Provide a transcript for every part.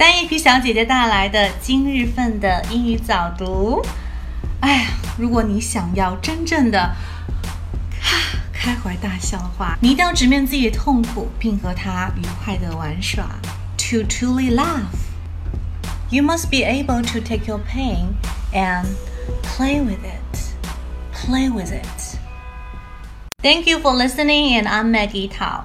单眼皮小姐姐带来的今日份的英语早读。哎呀，如果你想要真正的开怀大笑的话，你一定要直面自己的痛苦，并和它愉快的玩耍。To truly laugh, you must be able to take your pain and play with it. Play with it. Thank you for listening, and I'm Maggie Tao.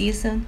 season.